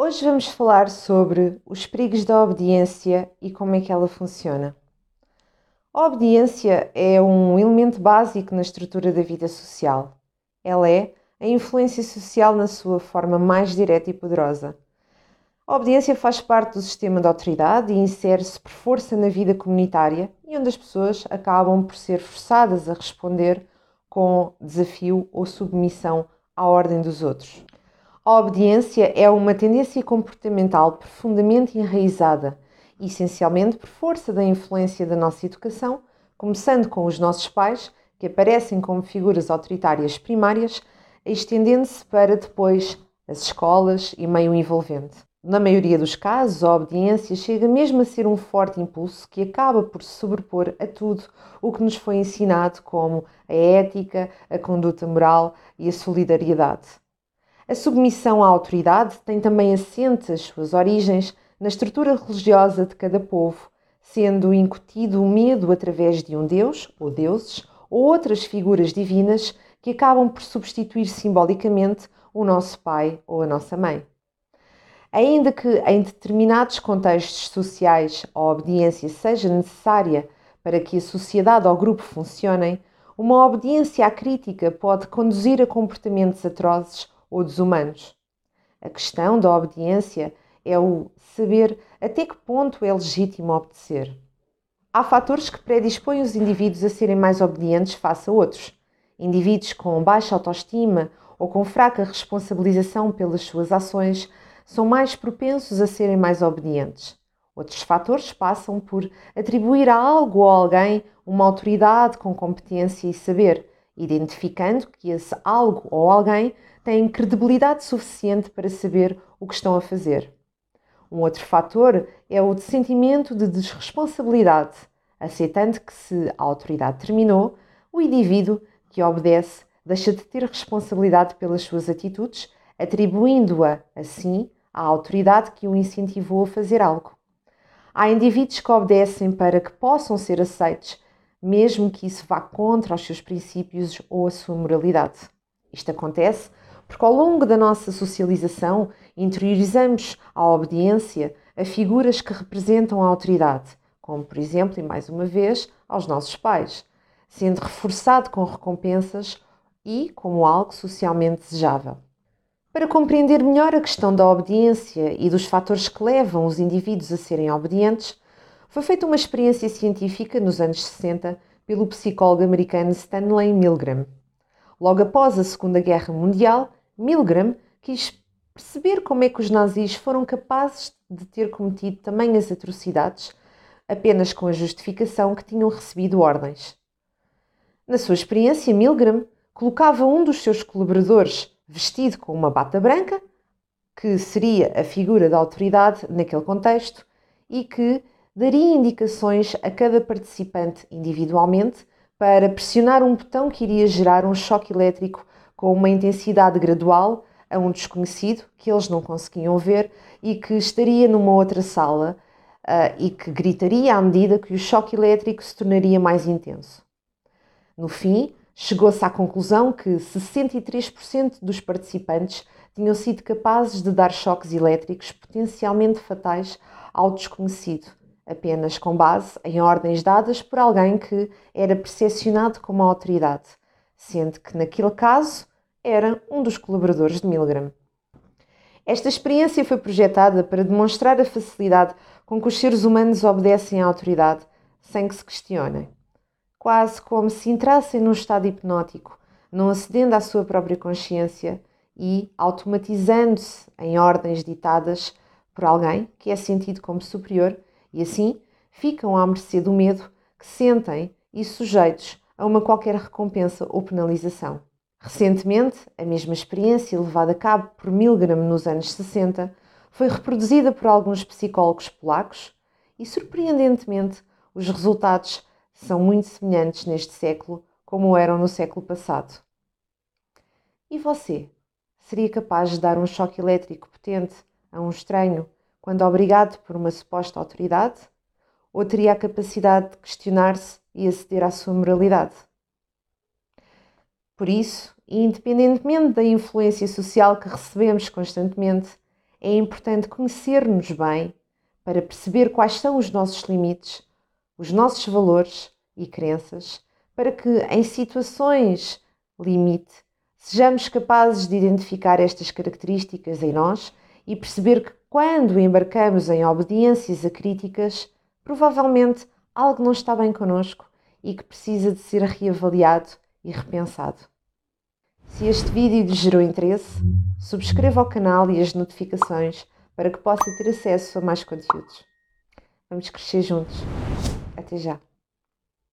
Hoje vamos falar sobre os perigos da obediência e como é que ela funciona. A obediência é um elemento básico na estrutura da vida social. Ela é a influência social na sua forma mais direta e poderosa. A obediência faz parte do sistema de autoridade e insere-se por força na vida comunitária e onde as pessoas acabam por ser forçadas a responder com desafio ou submissão à ordem dos outros. A obediência é uma tendência comportamental profundamente enraizada, essencialmente por força da influência da nossa educação, começando com os nossos pais, que aparecem como figuras autoritárias primárias, estendendo-se para depois as escolas e meio envolvente. Na maioria dos casos, a obediência chega mesmo a ser um forte impulso que acaba por se sobrepor a tudo o que nos foi ensinado, como a ética, a conduta moral e a solidariedade. A submissão à autoridade tem também assente as suas origens na estrutura religiosa de cada povo, sendo incutido o medo através de um deus ou deuses ou outras figuras divinas que acabam por substituir simbolicamente o nosso pai ou a nossa mãe. Ainda que em determinados contextos sociais a obediência seja necessária para que a sociedade ou grupo funcionem, uma obediência à crítica pode conduzir a comportamentos atrozes ou desumanos. A questão da obediência é o saber até que ponto é legítimo obedecer. Há fatores que predispõem os indivíduos a serem mais obedientes face a outros. Indivíduos com baixa autoestima ou com fraca responsabilização pelas suas ações são mais propensos a serem mais obedientes. Outros fatores passam por atribuir a algo ou alguém uma autoridade com competência e saber, identificando que esse algo ou alguém têm credibilidade suficiente para saber o que estão a fazer. Um outro fator é o de sentimento de desresponsabilidade, aceitando que, se a autoridade terminou, o indivíduo que obedece deixa de ter responsabilidade pelas suas atitudes, atribuindo-a, assim, à autoridade que o incentivou a fazer algo. Há indivíduos que obedecem para que possam ser aceitos, mesmo que isso vá contra os seus princípios ou a sua moralidade. Isto acontece porque ao longo da nossa socialização interiorizamos a obediência a figuras que representam a autoridade, como por exemplo, e mais uma vez, aos nossos pais, sendo reforçado com recompensas e como algo socialmente desejável. Para compreender melhor a questão da obediência e dos fatores que levam os indivíduos a serem obedientes, foi feita uma experiência científica nos anos 60 pelo psicólogo americano Stanley Milgram. Logo após a Segunda Guerra Mundial, Milgram quis perceber como é que os nazis foram capazes de ter cometido tamanhas atrocidades apenas com a justificação que tinham recebido ordens. Na sua experiência, Milgram colocava um dos seus colaboradores vestido com uma bata branca, que seria a figura da autoridade naquele contexto, e que daria indicações a cada participante individualmente para pressionar um botão que iria gerar um choque elétrico com uma intensidade gradual a um desconhecido que eles não conseguiam ver e que estaria numa outra sala uh, e que gritaria à medida que o choque elétrico se tornaria mais intenso. No fim, chegou-se à conclusão que 63% dos participantes tinham sido capazes de dar choques elétricos potencialmente fatais ao desconhecido, apenas com base em ordens dadas por alguém que era percepcionado como autoridade, sendo que naquele caso era um dos colaboradores de Milgram. Esta experiência foi projetada para demonstrar a facilidade com que os seres humanos obedecem à autoridade sem que se questionem, quase como se entrassem num estado hipnótico, não acedendo à sua própria consciência e automatizando-se em ordens ditadas por alguém que é sentido como superior e assim ficam à mercê do medo que sentem e sujeitos a uma qualquer recompensa ou penalização. Recentemente, a mesma experiência levada a cabo por Milgram nos anos 60 foi reproduzida por alguns psicólogos polacos e, surpreendentemente, os resultados são muito semelhantes neste século como eram no século passado. E você? Seria capaz de dar um choque elétrico potente a um estranho quando obrigado por uma suposta autoridade? Ou teria a capacidade de questionar-se e aceder à sua moralidade? Por isso, independentemente da influência social que recebemos constantemente, é importante conhecer-nos bem para perceber quais são os nossos limites, os nossos valores e crenças, para que em situações limite sejamos capazes de identificar estas características em nós e perceber que quando embarcamos em obediências a críticas, provavelmente algo não está bem connosco e que precisa de ser reavaliado e repensado. Se este vídeo lhe gerou interesse, subscreva o canal e as notificações para que possa ter acesso a mais conteúdos. Vamos crescer juntos. Até já!